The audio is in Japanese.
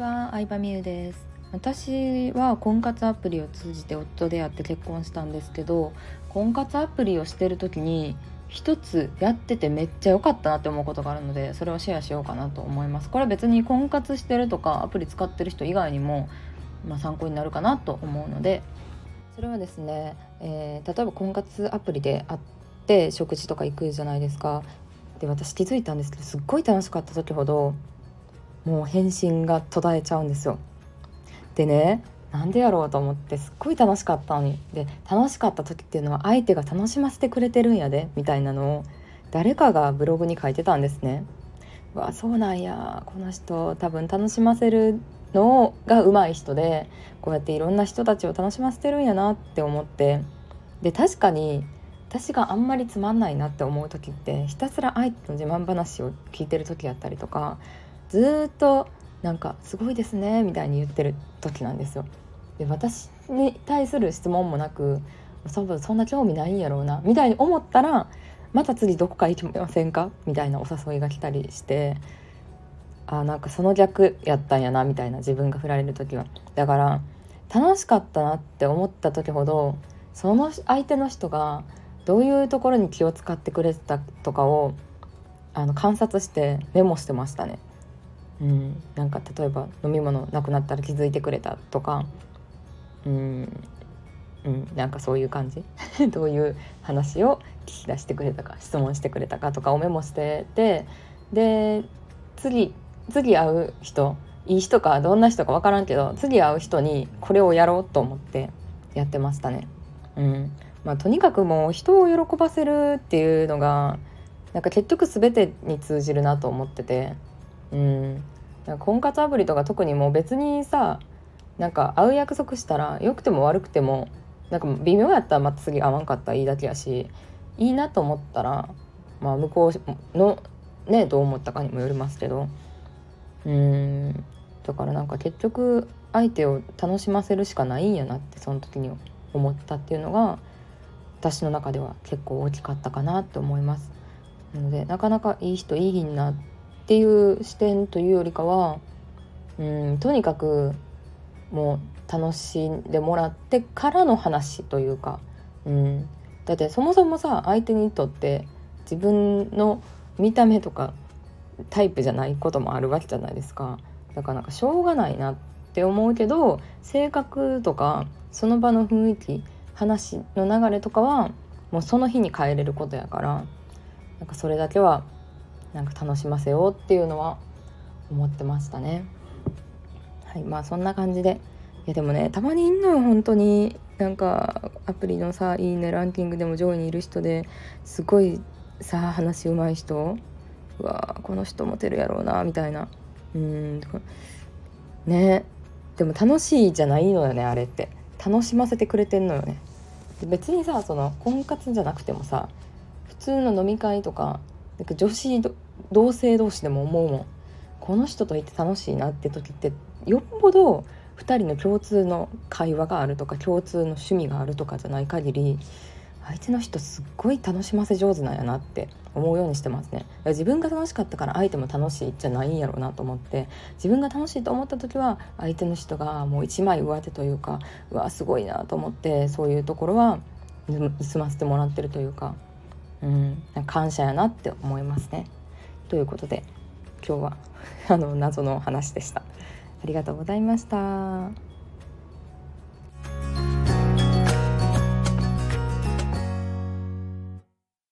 は、相葉美優です。私は婚活アプリを通じて夫で会って結婚したんですけど婚活アプリをしてる時に一つやっててめっちゃ良かったなって思うことがあるのでそれをシェアしようかなと思います。これは別に婚活してるとかアプリ使ってる人以外にも、まあ、参考になるかなと思うのでそれはですね、えー、例えば婚活アプリで会って食事とか行くじゃないですか。で私気づいたんですけどすっごい楽しかった時ほどもう返信が途絶えちゃうんですよ。でねなんでやろうと思ってすっごい楽しかったのにで楽しかった時っていうのは相手が楽しませてくれてるんやでみたいなのを誰かがブログに書いてたんですね。わそうなんやこの人多分楽しませるのが上手い人でこうやっていろんな人たちを楽しませてるんやなって思ってで確かに私があんまりつまんないなって思う時ってひたすら相手の自慢話を聞いてる時やったりとかずっとなんか「すごいですね」みたいに言ってる時なんですよ。で私に対する質問もなくそそんな興味ないんやろうなみたいに思ったらまた次どこか行きませんか？みたいなお誘いが来たりしてあなんかその逆やったんやなみたいな自分が振られる時はだから楽しかったなって思った時ほどその相手の人がどういうところに気を使ってくれてたとかをあの観察してメモしてましたね。うん、なんか例えば飲み物なくなったら気づいてくれたとか。うん。うん、なんかそういう感じ？どういう話を聞き出してくれたか？質問してくれたかとかをメモしてて。で次次会う人いい人かどんな人か分からんけど次会う人にこれをやろうと思ってやってましたね。うん。まあ、とにかくもう人を喜ばせるっていうのがなんか結局全てに通じるなと思ってて。うん。婚活アプリとか特にもう別にさなんか会う約束したら良くても悪くてもなんか微妙やったらまた次会わんかったらいいだけやしいいなと思ったらまあ向こうのねどう思ったかにもよりますけどうんだからなんか結局相手を楽しませるしかないんやなってその時に思ったっていうのが私の中では結構大きかったかなって思います。なのでなかなかいい人いいなっていう視点というよりかはうんとにかくもう楽しんでもらってからの話というか、うん、だってそもそもさ相手にとって自分の見た目とかタイプじゃないこともあるわけじゃないですか。だからなんかしょうがないなって思うけど性格とかその場の雰囲気話の流れとかはもうその日に変えれることやからなんかそれだけはなんか楽しませようっていうのは思ってましたね。はいまあそんな感じで。いやでもねたまにいんのよ本当に。なんかアプリのさいいねランキングでも上位にいる人ですごいさ話うまい人。うわこの人モテるやろうなみたいな。うんね。でも楽しいじゃないのよねあれって。楽しませてくれてんのよね。別にさその婚活じゃなくてもさ普通の飲み会とかなんか女子同性同士でも思うもん。この人といて楽しいなって時ってよっぽど2人の共通の会話があるとか共通の趣味があるとかじゃない限り相手の人すっごい楽しませ上手なんやなって思うようにしてますね。自分が楽しかったから相手も楽しいじゃないんやろうなと思って自分が楽しいと思った時は相手の人がもう一枚上手というかうわすごいなと思ってそういうところは住ませてもらってるというか、うん、感謝やなって思いますね。ということで今日はあの謎の話でした。ありがとうございました。